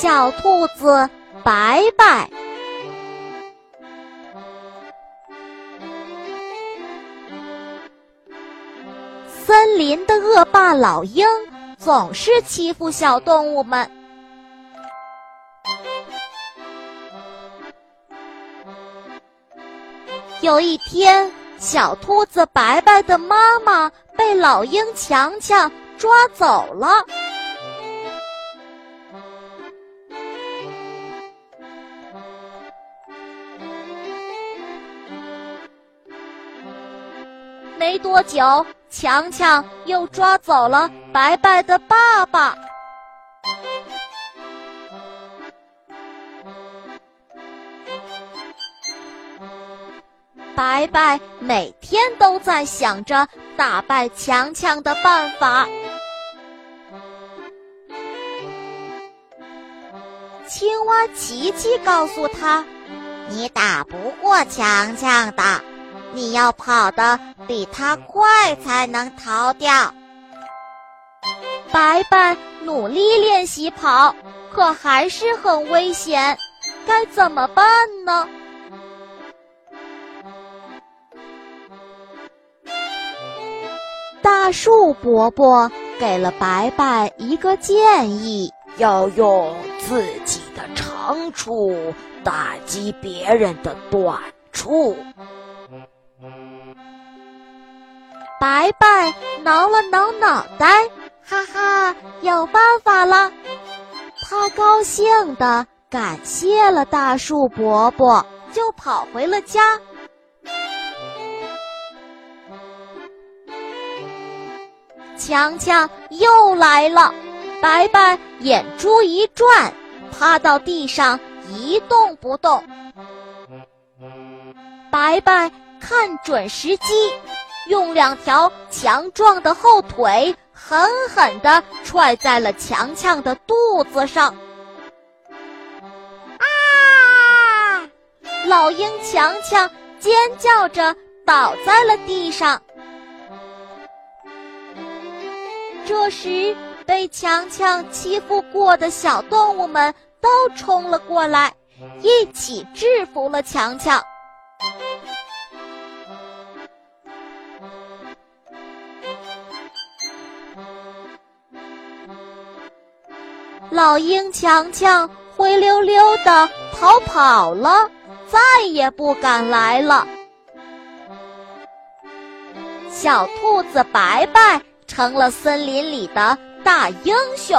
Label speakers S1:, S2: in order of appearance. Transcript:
S1: 小兔子白白。森林的恶霸老鹰总是欺负小动物们。有一天，小兔子白白的妈妈被老鹰强强抓走了。没多久，强强又抓走了白白的爸爸。白白每天都在想着打败强强的办法。青蛙琪琪告诉他：“
S2: 你打不过强强的。”你要跑得比他快，才能逃掉。
S1: 白白努力练习跑，可还是很危险，该怎么办呢？大树伯伯给了白白一个建议：
S3: 要用自己的长处打击别人的短处。
S1: 白白挠了挠脑袋，哈哈，有办法了！他高兴地感谢了大树伯伯，就跑回了家。强强又来了，白白眼珠一转，趴到地上一动不动。白白看准时机。用两条强壮的后腿狠狠地踹在了强强的肚子上。啊！老鹰强强尖叫着倒在了地上。这时，被强强欺负过的小动物们都冲了过来，一起制服了强强。老鹰强强灰溜溜的逃跑了，再也不敢来了。小兔子白白成了森林里的大英雄。